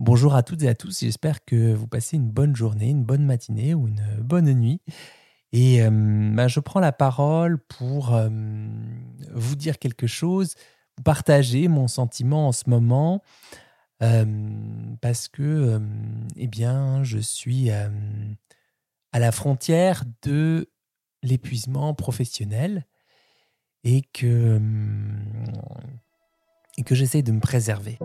Bonjour à toutes et à tous, j'espère que vous passez une bonne journée, une bonne matinée ou une bonne nuit. Et euh, bah, je prends la parole pour euh, vous dire quelque chose, vous partager mon sentiment en ce moment, euh, parce que eh bien, je suis à la frontière de l'épuisement professionnel et que, et que j'essaie de me préserver.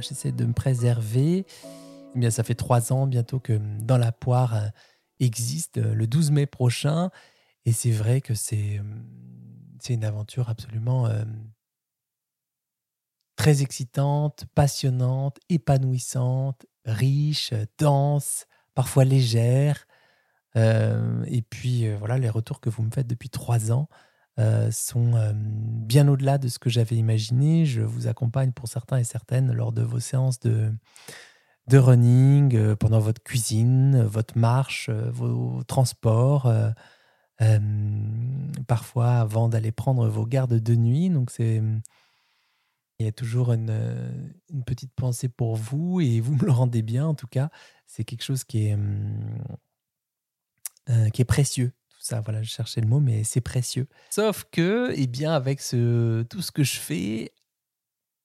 J'essaie de me préserver. Eh bien, ça fait trois ans bientôt que Dans la poire euh, existe euh, le 12 mai prochain. Et c'est vrai que c'est euh, c'est une aventure absolument très excitante, passionnante, épanouissante, riche, dense, parfois légère. et puis voilà, les retours que vous me faites depuis trois ans euh, sont euh, bien au-delà de ce que j'avais imaginé. Je vous accompagne pour certains et certaines lors de vos séances de, de running, euh, pendant votre cuisine, votre marche, vos transports, parfois avant d'aller prendre vos gardes de nuit. Donc c'est il y a toujours une, une, petite pensée pour vous et vous me le rendez bien en tout cas. C'est quelque chose qui est, qui est précieux ça, voilà, je cherchais le mot, mais c'est précieux. Sauf que, eh bien, avec ce, tout ce que je fais,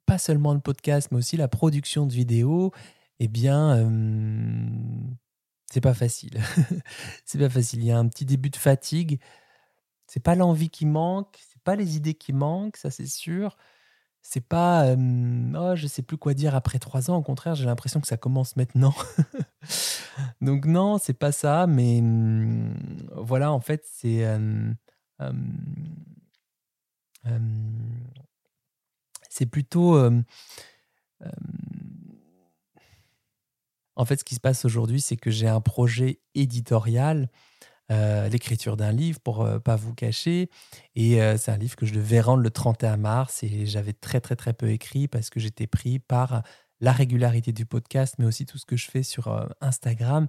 pas seulement le podcast, mais aussi la production de vidéos, eh bien, euh, c'est pas facile. c'est pas facile. Il y a un petit début de fatigue. C'est pas l'envie qui manque, c'est pas les idées qui manquent, ça c'est sûr c'est pas oh, je sais plus quoi dire après trois ans. Au contraire, j'ai l'impression que ça commence maintenant. Donc non, c'est pas ça, mais voilà, en fait, c'est c'est plutôt en fait, ce qui se passe aujourd'hui, c'est que j'ai un projet éditorial euh, l'écriture d'un livre pour euh, pas vous cacher. Et euh, c'est un livre que je devais rendre le 31 mars et j'avais très très très peu écrit parce que j'étais pris par la régularité du podcast, mais aussi tout ce que je fais sur Instagram.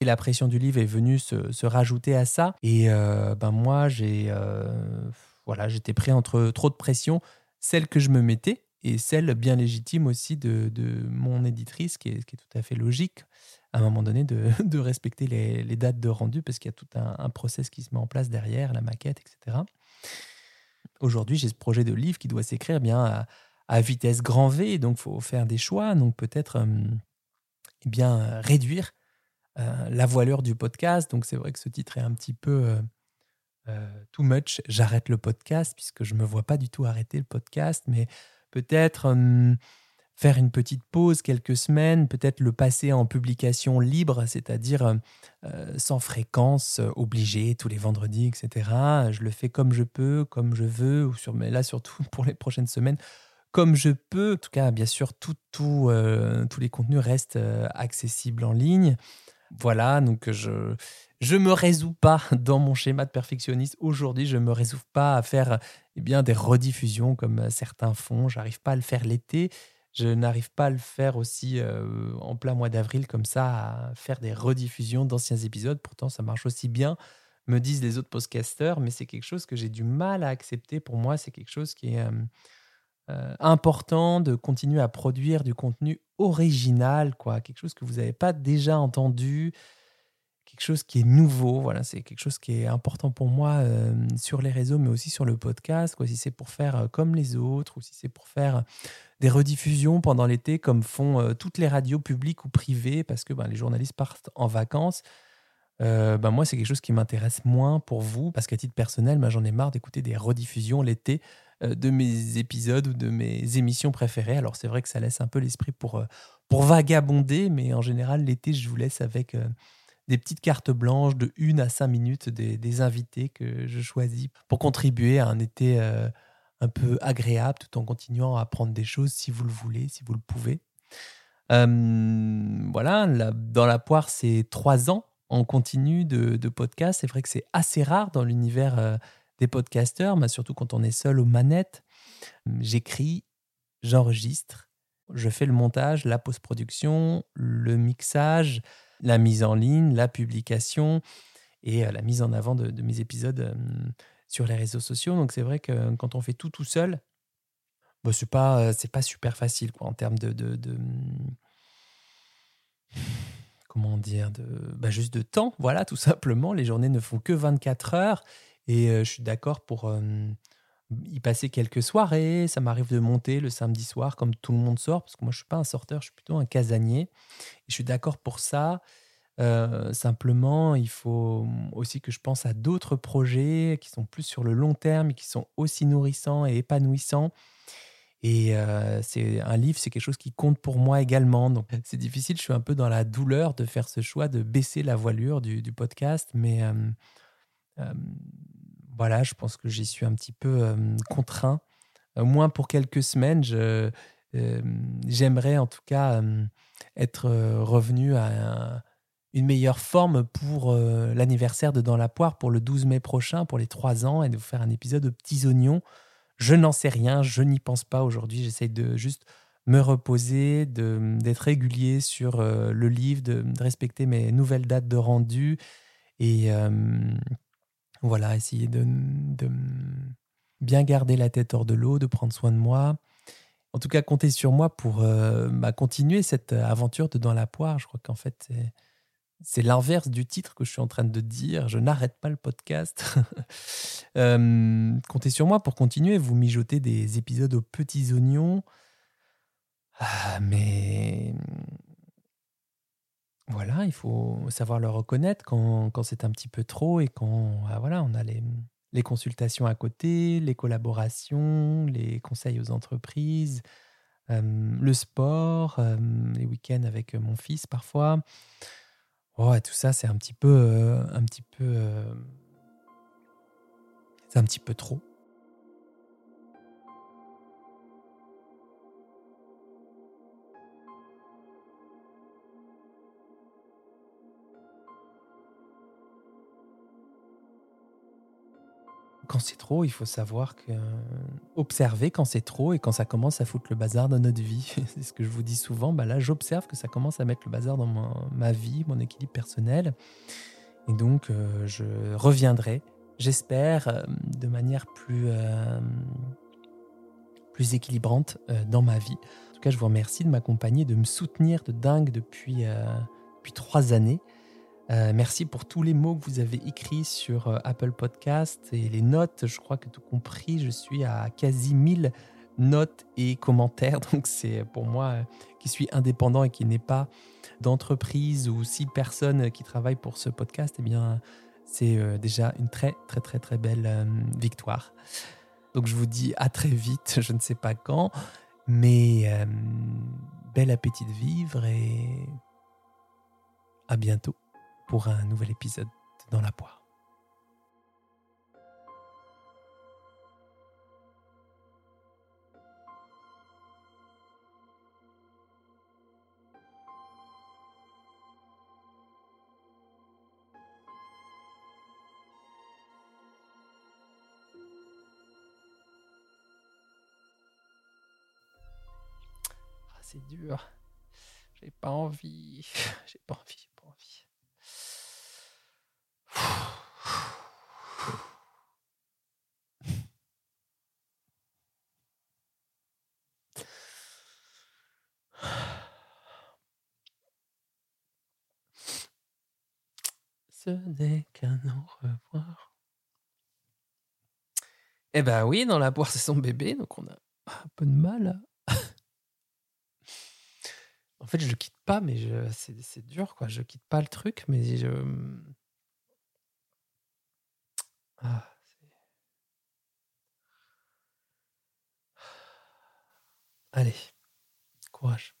Et la pression du livre est venue se, rajouter à ça. Et ben moi, j'ai voilà, j'étais pris entre trop de pression, celle que je me mettais et celle bien légitime aussi de, de mon éditrice, qui est, qui est, tout à fait logique à un moment donné de, de respecter les, les, dates de rendu parce qu'il y a tout un, process qui se met en place derrière, la maquette, etc. Aujourd'hui, j'ai ce projet de livre qui doit s'écrire bien à, vitesse grand V, donc faut faire des choix, donc peut-être euh, eh bien réduire euh, la voilure du podcast. Donc c'est vrai que ce titre est un petit peu euh, too much. J'arrête le podcast puisque je me vois pas du tout arrêter le podcast, mais peut-être faire une petite pause quelques semaines, peut-être le passer en publication libre, c'est-à-dire euh, euh, sans fréquence euh, obligée tous les vendredis, etc. Je le fais comme je peux, comme je veux, sur, mais là surtout pour les prochaines semaines, comme je peux. En tout cas, bien sûr, tout, tous les contenus restent accessibles en ligne. Voilà, donc je je me résous pas dans mon schéma de perfectionniste. Aujourd'hui, je me résous pas à faire eh bien des rediffusions comme certains font. J'arrive pas à le faire l'été. Je n'arrive pas à le faire aussi euh, en plein mois d'avril comme ça, à faire des rediffusions d'anciens épisodes. Pourtant, ça marche aussi bien, me disent les autres podcasters, mais c'est quelque chose que j'ai du mal à accepter. Pour moi, c'est quelque chose qui est euh, euh, important de continuer à produire du contenu original, quoi, quelque chose que vous n'avez pas déjà entendu, quelque chose qui est nouveau. Voilà, c'est quelque chose qui est important pour moi sur les réseaux, mais aussi sur le podcast. Quoi, si c'est pour faire comme les autres ou si c'est pour faire des rediffusions pendant l'été, comme font euh, toutes les radios publiques ou privées, parce que ben, les journalistes partent en vacances. Euh, ben moi, c'est quelque chose qui m'intéresse moins pour vous, parce qu'à titre personnel, ben, j'en ai marre d'écouter des rediffusions l'été euh, de mes épisodes ou de mes émissions préférées. Alors, c'est vrai que ça laisse un peu l'esprit pour, pour vagabonder, mais en général, l'été, je vous laisse avec des petites cartes blanches de 1 à 5 minutes des, des, invités que je choisis pour contribuer à un été un peu agréable tout en continuant à apprendre des choses si vous le voulez, si vous le pouvez. voilà, dans la poire, c'est trois ans en continu de, de podcast. C'est vrai que c'est assez rare dans l'univers des podcasteurs, mais surtout quand on est seul aux manettes. J'écris, j'enregistre, je fais le montage, la post-production, le mixage, la mise en ligne, la publication et la mise en avant de, mes épisodes sur les réseaux sociaux. Donc c'est vrai que quand on fait tout tout seul, bah, c'est pas pas super facile en termes de, comment dire de bah, juste de temps. Voilà, tout simplement. Les journées ne font que 24 heures et je suis d'accord pour y passer quelques soirées. Ça m'arrive de monter le samedi soir comme tout le monde sort, parce que moi je suis pas un sorteur, je suis plutôt un casanier. je suis d'accord pour ça. simplement, il faut aussi que je pense à d'autres projets qui sont plus sur le long terme et qui sont aussi nourrissants et épanouissants. Et c'est un livre, c'est quelque chose qui compte pour moi également. Donc c'est difficile, je suis un peu dans la douleur de faire ce choix de baisser la voilure du, podcast, mais voilà, je pense que j'y suis un petit peu contraint. Au moins pour quelques semaines, j'aimerais en tout cas être revenu à une meilleure forme pour l'anniversaire de Dans la poire pour le 12 mai prochain, pour les trois ans, et de vous faire un épisode de petits oignons. Je n'en sais rien, je n'y pense pas aujourd'hui. J'essaye de juste me reposer, d'être régulier sur le livre, de, respecter mes nouvelles dates de rendu et voilà, essayer de, bien garder la tête hors de l'eau, de prendre soin de moi. En tout cas, compter sur moi pour euh, bah, continuer cette aventure de Dans la poire. Je crois qu'en fait, c'est l'inverse du titre que je suis en train de dire. Je n'arrête pas le podcast. euh, comptez sur moi pour continuer. Vous mijotez des épisodes aux petits oignons. Ah, mais voilà, il faut savoir le reconnaître quand, quand c'est un petit peu trop et quand ah, voilà, on a les, les, consultations à côté, les collaborations, les conseils aux entreprises, le sport, les week-ends avec mon fils parfois. Oh, tout ça, c'est un petit peu, un petit peu, c'est un petit peu trop. Quand c'est trop, il faut savoir que observer quand c'est trop et quand ça commence à foutre le bazar dans notre vie. c'est ce que je vous dis souvent. Bah là, j'observe que ça commence à mettre le bazar dans ma, vie, mon équilibre personnel. Et donc, euh, je reviendrai, j'espère, euh, de manière plus, euh, plus équilibrante dans ma vie. En tout cas, je vous remercie de m'accompagner, de me soutenir de dingue depuis, depuis trois années. Euh, merci pour tous les mots que vous avez écrits sur euh, Apple Podcast et les notes. Je crois que tout compris, je suis à quasi 1000 notes et commentaires. Donc c'est pour moi euh, qui suis indépendant et qui n'ai pas d'entreprise ou six personnes qui travaillent pour ce podcast, eh bien c'est déjà une très très très très belle victoire. Donc je vous dis à très vite, je ne sais pas quand, mais bel appétit de vivre et à bientôt pour un nouvel épisode dans la poire. Ah, c'est dur. J'ai pas envie. J'ai pas envie. J'ai pas envie. Ce n'est qu'un au revoir. Eh ben oui, dans la poire, c'est son bébé, donc on a un peu de mal. en fait, je le quitte pas, mais c'est dur, quoi. Je quitte pas le truc, mais je. Ah, Allez, courage.